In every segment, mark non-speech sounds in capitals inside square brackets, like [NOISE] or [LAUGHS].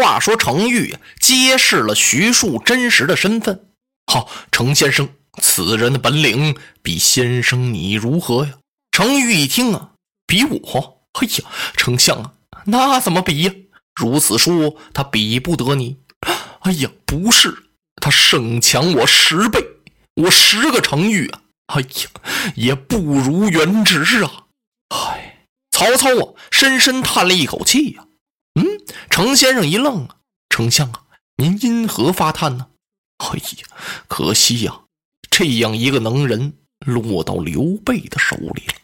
话说程昱揭示了徐庶真实的身份。好，程先生，此人的本领比先生你如何呀？程昱一听啊，比我，哎呀，丞相啊，那怎么比呀？如此说，他比不得你。哎呀，不是，他胜强我十倍。我十个程昱啊，哎呀，也不如原直啊。唉，曹操啊，深深叹了一口气呀。程先生一愣啊，丞相啊，您因何发叹呢？哎呀，可惜呀，这样一个能人落到刘备的手里了。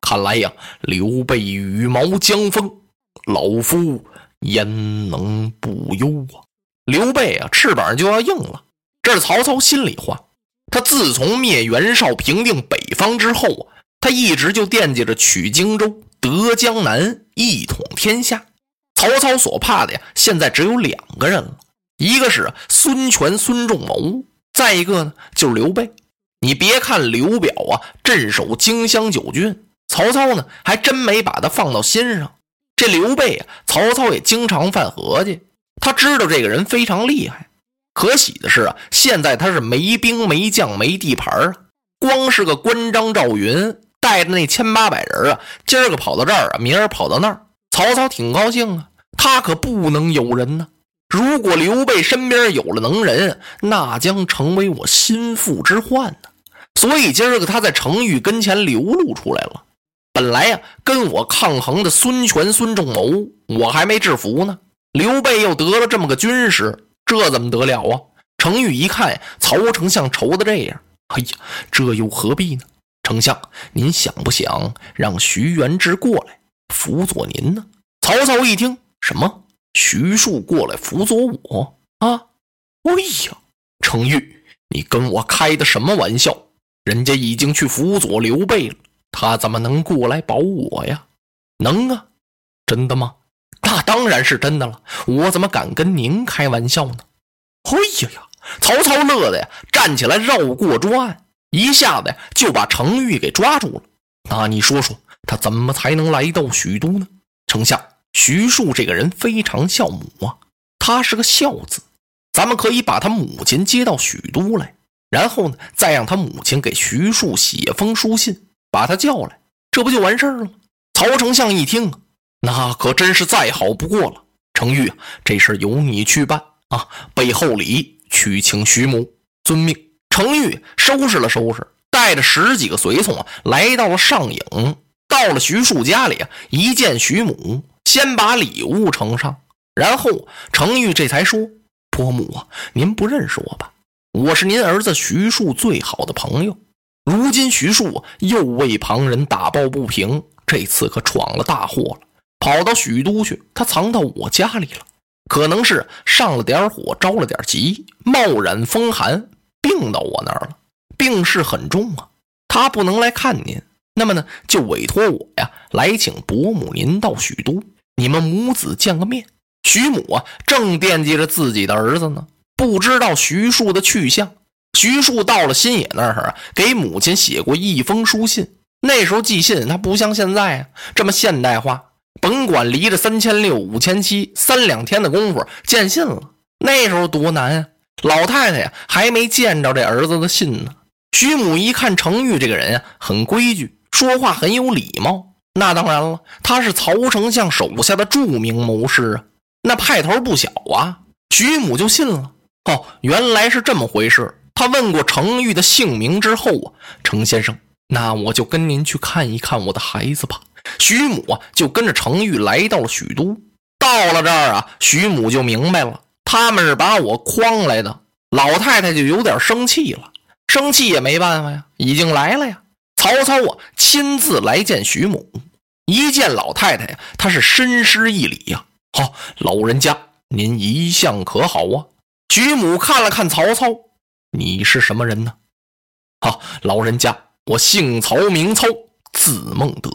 看来呀，刘备羽毛将风，老夫焉能不忧啊？刘备啊，翅膀就要硬了。这是曹操心里话。他自从灭袁绍、平定北方之后啊，他一直就惦记着取荆州、得江南、一统天下。曹操所怕的呀，现在只有两个人了。一个是孙权、孙仲谋，再一个呢就是刘备。你别看刘表啊镇守荆襄九郡，曹操呢还真没把他放到心上。这刘备啊，曹操也经常犯合计，他知道这个人非常厉害。可喜的是啊，现在他是没兵没将没地盘啊，光是个关张赵云带着那千八百人啊，今儿个跑到这儿啊，明儿跑到那儿，曹操挺高兴啊。他可不能有人呢。如果刘备身边有了能人，那将成为我心腹之患呢。所以今儿个他在程昱跟前流露出来了。本来呀，跟我抗衡的孙权、孙仲谋，我还没制服呢。刘备又得了这么个军师，这怎么得了啊？程昱一看，曹丞相愁的这样，哎呀，这又何必呢？丞相，您想不想让徐元之过来辅佐您呢？曹操一听，什么？徐庶过来辅佐我啊！哎呀，程昱，你跟我开的什么玩笑？人家已经去辅佐刘备了，他怎么能过来保我呀？能啊，真的吗？那当然是真的了。我怎么敢跟您开玩笑呢？哎呀呀！曹操乐的呀，站起来绕过桌案，一下子呀就把程昱给抓住了。那你说说，他怎么才能来到许都呢？丞相。徐庶这个人非常孝母啊，他是个孝子，咱们可以把他母亲接到许都来，然后呢，再让他母亲给徐庶写封书信，把他叫来，这不就完事儿了吗？曹丞相一听，那可真是再好不过了。程昱，这事由你去办啊，备厚礼去请徐母。遵命。程昱收拾了收拾，带着十几个随从啊，来到了上影。到了徐庶家里啊，一见徐母。先把礼物呈上，然后程昱这才说：“伯母啊，您不认识我吧？我是您儿子徐庶最好的朋友。如今徐庶又为旁人打抱不平，这次可闯了大祸了，跑到许都去。他藏到我家里了，可能是上了点火，着了点急，冒染风寒，病到我那儿了，病势很重啊。他不能来看您，那么呢，就委托我呀，来请伯母您到许都。”你们母子见个面。徐母啊，正惦记着自己的儿子呢，不知道徐庶的去向。徐庶到了新野那儿啊，给母亲写过一封书信。那时候寄信，他不像现在啊这么现代化，甭管离着三千六、五千七，三两天的功夫见信了。那时候多难啊！老太太呀，还没见着这儿子的信呢。徐母一看程昱这个人呀，很规矩，说话很有礼貌。那当然了，他是曹丞相手下的著名谋士啊，那派头不小啊。徐母就信了。哦，原来是这么回事。他问过程昱的姓名之后啊，程先生，那我就跟您去看一看我的孩子吧。徐母啊，就跟着程昱来到了许都。到了这儿啊，徐母就明白了，他们是把我诓来的。老太太就有点生气了，生气也没办法呀，已经来了呀。曹操啊，亲自来见徐母，一见老太太呀，他是深施一礼呀。好，老人家您一向可好啊？徐母看了看曹操，你是什么人呢？好，老人家，我姓曹，名操，字孟德。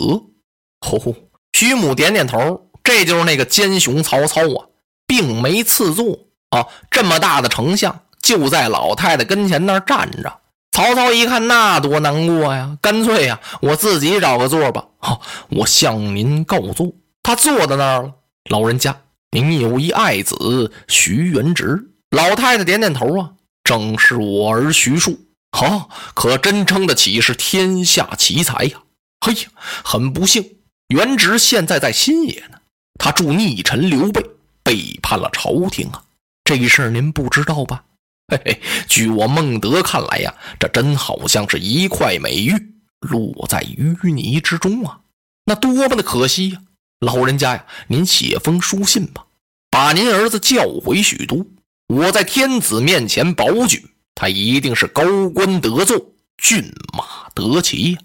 吼吼，徐母点点头，这就是那个奸雄曹操啊，并没赐座啊，这么大的丞相就在老太太跟前那儿站着。曹操一看，那多难过呀！干脆呀，我自己找个座吧。好，我向您告座。他坐在那儿了。老人家，您有一爱子徐元直。老太太点点头啊，正是我儿徐庶。好，可真称得起是天下奇才呀。嘿呀，很不幸，元直现在在新野呢。他助逆臣刘备背叛了朝廷啊。这事儿您不知道吧？嘿 [LAUGHS] 嘿，据我孟德看来呀，这真好像是一块美玉落在淤泥之中啊。那多么的可惜呀！老人家呀，您写封书信吧，把您儿子叫回许都。我在天子面前保举，他一定是高官得坐，骏马得骑呀，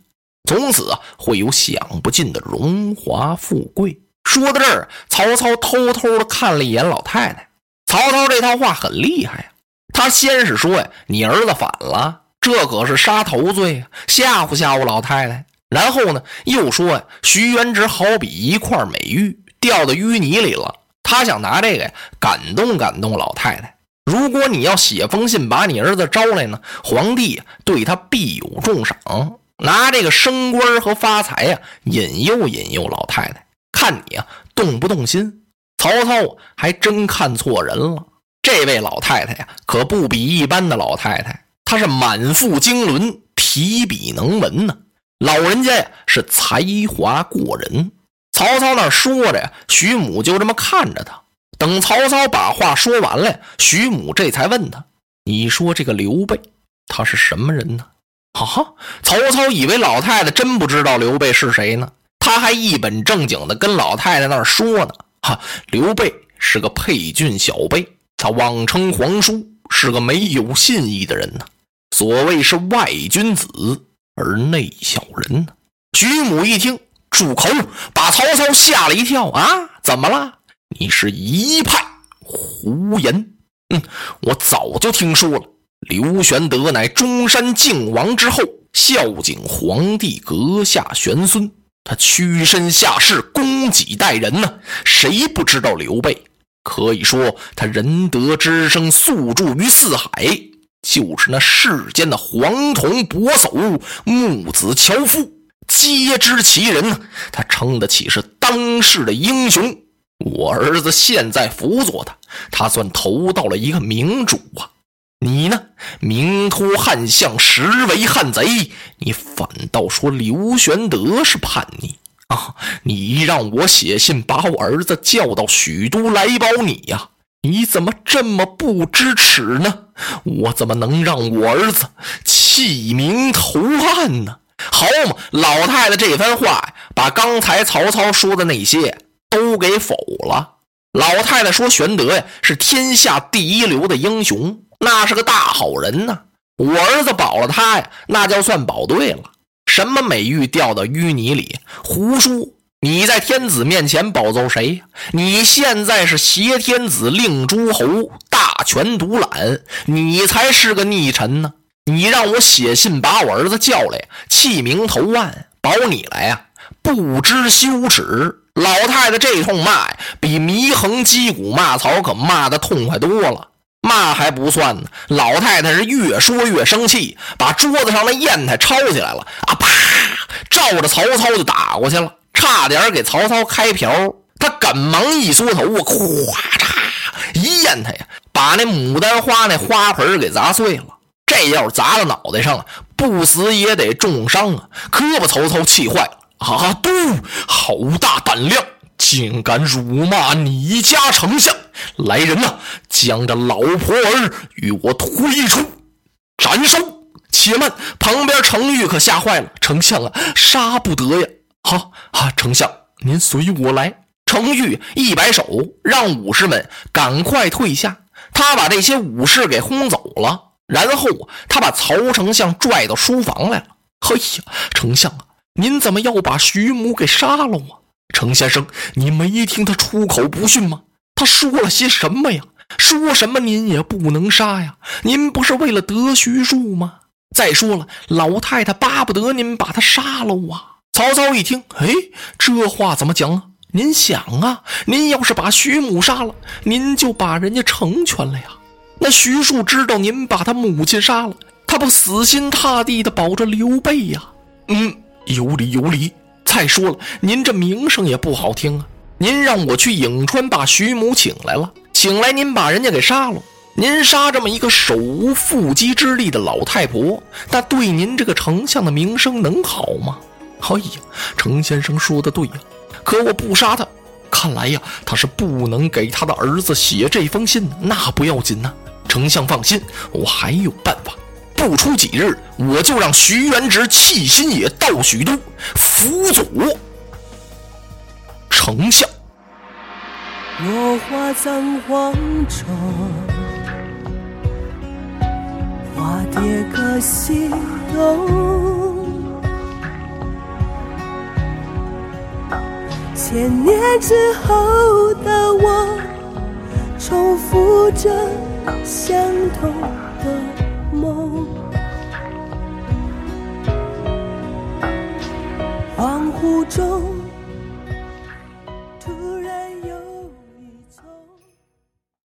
从此啊会有享不尽的荣华富贵。说到这儿，曹操偷偷的看了一眼老太太。曹操这套话很厉害呀，他先是说呀，你儿子反了，这可是杀头罪啊，吓唬吓唬老太太。然后呢，又说呀，徐元直好比一块美玉掉到淤泥里了，他想拿这个呀感动感动老太太。如果你要写封信把你儿子招来呢，皇帝对他必有重赏，拿这个升官和发财呀引诱引诱老太太，看你啊动不动心。曹操还真看错人了，这位老太太呀可不比一般的老太太，她是满腹经纶，提笔能文呢。老人家呀是才华过人，曹操那说着呀，徐母就这么看着他。等曹操把话说完了，徐母这才问他：“你说这个刘备，他是什么人呢？”哈，曹操以为老太太真不知道刘备是谁呢，他还一本正经的跟老太太那说呢：“哈，刘备是个沛郡小辈，他妄称皇叔，是个没有信义的人呢。所谓是外君子。”而内小人呢？徐母一听，住口！把曹操吓了一跳啊！怎么了？你是一派胡言！嗯，我早就听说了。刘玄德乃中山靖王之后，孝景皇帝阁下玄孙，他屈身下士，供给待人呢。谁不知道刘备？可以说他仁德之声诉诸于四海。就是那世间的黄铜伯叟、木子樵夫，皆知其人呢。他称得起是当世的英雄。我儿子现在辅佐他，他算投到了一个明主啊。你呢，明托汉相，实为汉贼。你反倒说刘玄德是叛逆啊！你让我写信把我儿子叫到许都来保你呀？你怎么这么不知耻呢？我怎么能让我儿子弃明投暗呢？好嘛，老太太这番话把刚才曹操说的那些都给否了。老太太说：“玄德呀，是天下第一流的英雄，那是个大好人呐。我儿子保了他呀，那就算保对了。什么美玉掉到淤泥里，胡说！”你在天子面前保奏谁？你现在是挟天子令诸侯，大权独揽，你才是个逆臣呢！你让我写信把我儿子叫来，弃明投暗，保你来呀？不知羞耻！老太太这通骂呀，比祢衡击鼓骂曹可骂的痛快多了。骂还不算呢，老太太是越说越生气，把桌子上的砚台抄起来了，啊啪，照着曹操就打过去了。差点给曹操开瓢，他赶忙一缩头我，咵嚓一砚台呀，把那牡丹花那花盆给砸碎了。这要是砸到脑袋上啊，不死也得重伤啊！可把曹操气坏了啊！嘟，好大胆量，竟敢辱骂你家丞相！来人呐，将这老婆儿与我推出斩首！且慢，旁边程昱可吓坏了，丞相啊，杀不得呀！好啊，丞相，您随我来。程昱一摆手，让武士们赶快退下。他把这些武士给轰走了，然后他把曹丞相拽到书房来了。嘿呀，丞相啊，您怎么要把徐母给杀了啊？程先生，你没听他出口不逊吗？他说了些什么呀？说什么您也不能杀呀？您不是为了得徐庶吗？再说了，老太太巴不得您把他杀了啊。曹操一听，哎，这话怎么讲啊？您想啊，您要是把徐母杀了，您就把人家成全了呀。那徐庶知道您把他母亲杀了，他不死心塌地的保着刘备呀？嗯，有理有理。再说了，您这名声也不好听啊。您让我去颍川把徐母请来了，请来您把人家给杀了。您杀这么一个手无缚鸡之力的老太婆，那对您这个丞相的名声能好吗？哎呀，程先生说的对呀，可我不杀他，看来呀，他是不能给他的儿子写这封信。那不要紧呐，丞相放心，我还有办法。不出几日，我就让徐元直弃新野到许都辅佐丞相落花葬黄种，花蝶可西东。千年之后的我，重复着相同的梦。恍惚中。